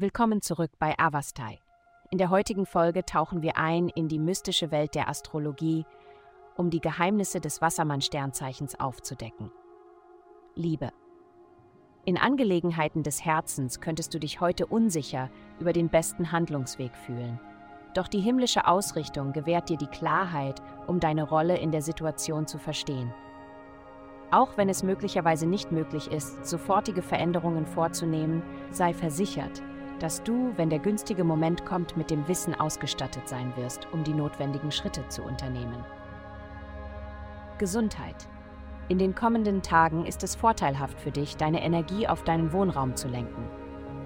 Willkommen zurück bei Avastai. In der heutigen Folge tauchen wir ein in die mystische Welt der Astrologie, um die Geheimnisse des Wassermann-Sternzeichens aufzudecken. Liebe. In Angelegenheiten des Herzens könntest du dich heute unsicher über den besten Handlungsweg fühlen. Doch die himmlische Ausrichtung gewährt dir die Klarheit, um deine Rolle in der Situation zu verstehen. Auch wenn es möglicherweise nicht möglich ist, sofortige Veränderungen vorzunehmen, sei versichert, dass du, wenn der günstige Moment kommt, mit dem Wissen ausgestattet sein wirst, um die notwendigen Schritte zu unternehmen. Gesundheit. In den kommenden Tagen ist es vorteilhaft für dich, deine Energie auf deinen Wohnraum zu lenken.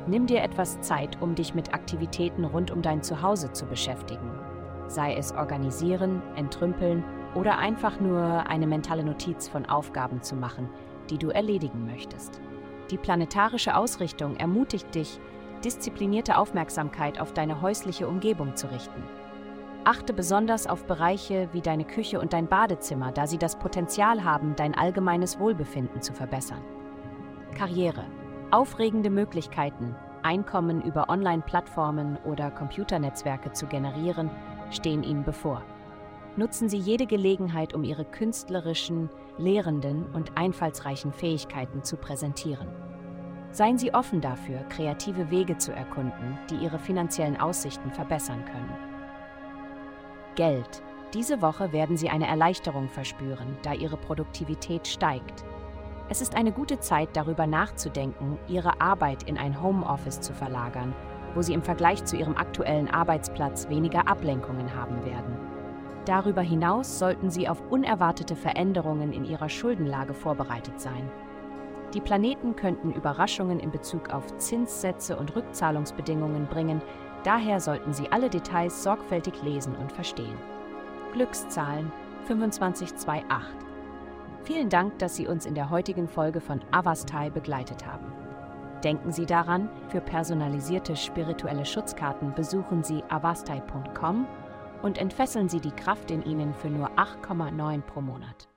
Nimm dir etwas Zeit, um dich mit Aktivitäten rund um dein Zuhause zu beschäftigen. Sei es organisieren, entrümpeln oder einfach nur eine mentale Notiz von Aufgaben zu machen, die du erledigen möchtest. Die planetarische Ausrichtung ermutigt dich, disziplinierte Aufmerksamkeit auf deine häusliche Umgebung zu richten. Achte besonders auf Bereiche wie deine Küche und dein Badezimmer, da sie das Potenzial haben, dein allgemeines Wohlbefinden zu verbessern. Karriere. Aufregende Möglichkeiten, Einkommen über Online-Plattformen oder Computernetzwerke zu generieren, stehen Ihnen bevor. Nutzen Sie jede Gelegenheit, um Ihre künstlerischen, lehrenden und einfallsreichen Fähigkeiten zu präsentieren. Seien Sie offen dafür, kreative Wege zu erkunden, die Ihre finanziellen Aussichten verbessern können. Geld. Diese Woche werden Sie eine Erleichterung verspüren, da Ihre Produktivität steigt. Es ist eine gute Zeit, darüber nachzudenken, Ihre Arbeit in ein Homeoffice zu verlagern, wo Sie im Vergleich zu Ihrem aktuellen Arbeitsplatz weniger Ablenkungen haben werden. Darüber hinaus sollten Sie auf unerwartete Veränderungen in Ihrer Schuldenlage vorbereitet sein. Die Planeten könnten Überraschungen in Bezug auf Zinssätze und Rückzahlungsbedingungen bringen, daher sollten Sie alle Details sorgfältig lesen und verstehen. Glückszahlen 2528. Vielen Dank, dass Sie uns in der heutigen Folge von Avastai begleitet haben. Denken Sie daran, für personalisierte spirituelle Schutzkarten besuchen Sie avastai.com und entfesseln Sie die Kraft in Ihnen für nur 8,9 pro Monat.